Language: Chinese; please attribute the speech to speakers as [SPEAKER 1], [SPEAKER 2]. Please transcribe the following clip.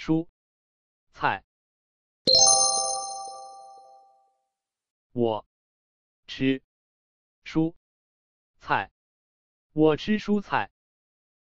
[SPEAKER 1] 蔬菜我吃蔬菜我吃蔬菜